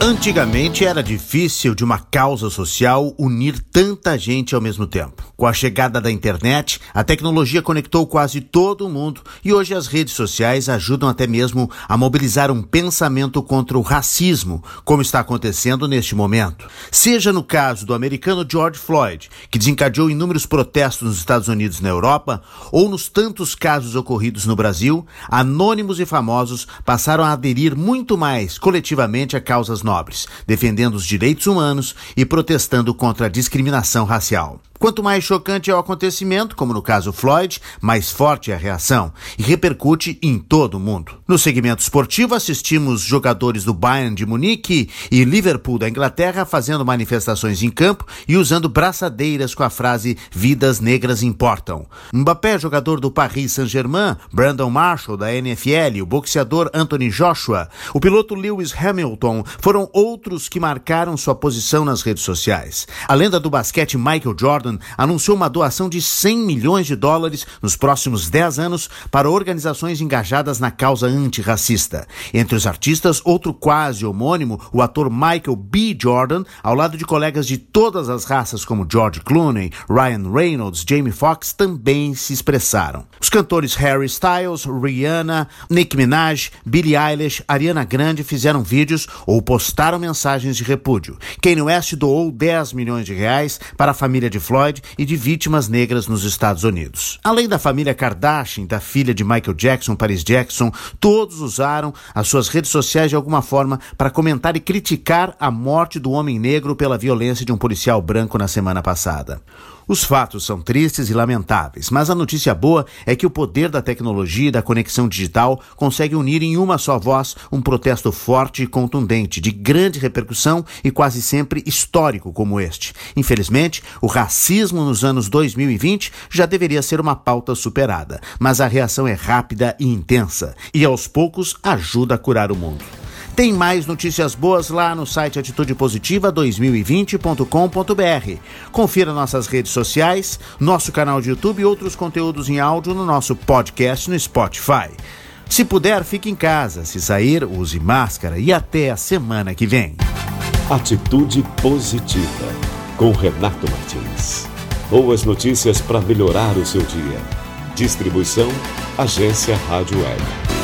Antigamente era difícil de uma causa social unir tanta gente ao mesmo tempo. Com a chegada da internet, a tecnologia conectou quase todo mundo e hoje as redes sociais ajudam até mesmo a mobilizar um pensamento contra o racismo, como está acontecendo neste momento. Seja no caso do americano George Floyd, que desencadeou inúmeros protestos nos Estados Unidos e na Europa, ou nos tantos casos ocorridos no Brasil, anônimos e famosos passaram a aderir muito mais coletivamente a causas nobres, defendendo os direitos humanos e protestando contra a discriminação racial. Quanto mais chocante é o acontecimento, como no caso Floyd, mais forte é a reação e repercute em todo o mundo. No segmento esportivo, assistimos jogadores do Bayern de Munique e Liverpool da Inglaterra fazendo manifestações em campo e usando braçadeiras com a frase Vidas negras importam. Mbappé, jogador do Paris Saint-Germain, Brandon Marshall da NFL, o boxeador Anthony Joshua, o piloto Lewis Hamilton foram outros que marcaram sua posição nas redes sociais. A lenda do basquete Michael Jordan Jordan anunciou uma doação de 100 milhões de dólares nos próximos 10 anos para organizações engajadas na causa antirracista. Entre os artistas, outro quase homônimo, o ator Michael B. Jordan, ao lado de colegas de todas as raças como George Clooney, Ryan Reynolds, Jamie Foxx, também se expressaram. Os cantores Harry Styles, Rihanna, Nicki Minaj, Billie Eilish, Ariana Grande fizeram vídeos ou postaram mensagens de repúdio. Kanye West doou 10 milhões de reais para a família de Florida Floyd e de vítimas negras nos Estados Unidos. Além da família Kardashian, da filha de Michael Jackson, Paris Jackson, todos usaram as suas redes sociais de alguma forma para comentar e criticar a morte do homem negro pela violência de um policial branco na semana passada. Os fatos são tristes e lamentáveis, mas a notícia boa é que o poder da tecnologia e da conexão digital consegue unir em uma só voz um protesto forte e contundente, de grande repercussão e quase sempre histórico como este. Infelizmente, o racismo nos anos 2020 já deveria ser uma pauta superada, mas a reação é rápida e intensa, e aos poucos ajuda a curar o mundo. Tem mais notícias boas lá no site atitudepositiva2020.com.br. Confira nossas redes sociais, nosso canal de YouTube e outros conteúdos em áudio no nosso podcast no Spotify. Se puder, fique em casa. Se sair, use máscara e até a semana que vem. Atitude Positiva, com Renato Martins. Boas notícias para melhorar o seu dia. Distribuição Agência Rádio Web.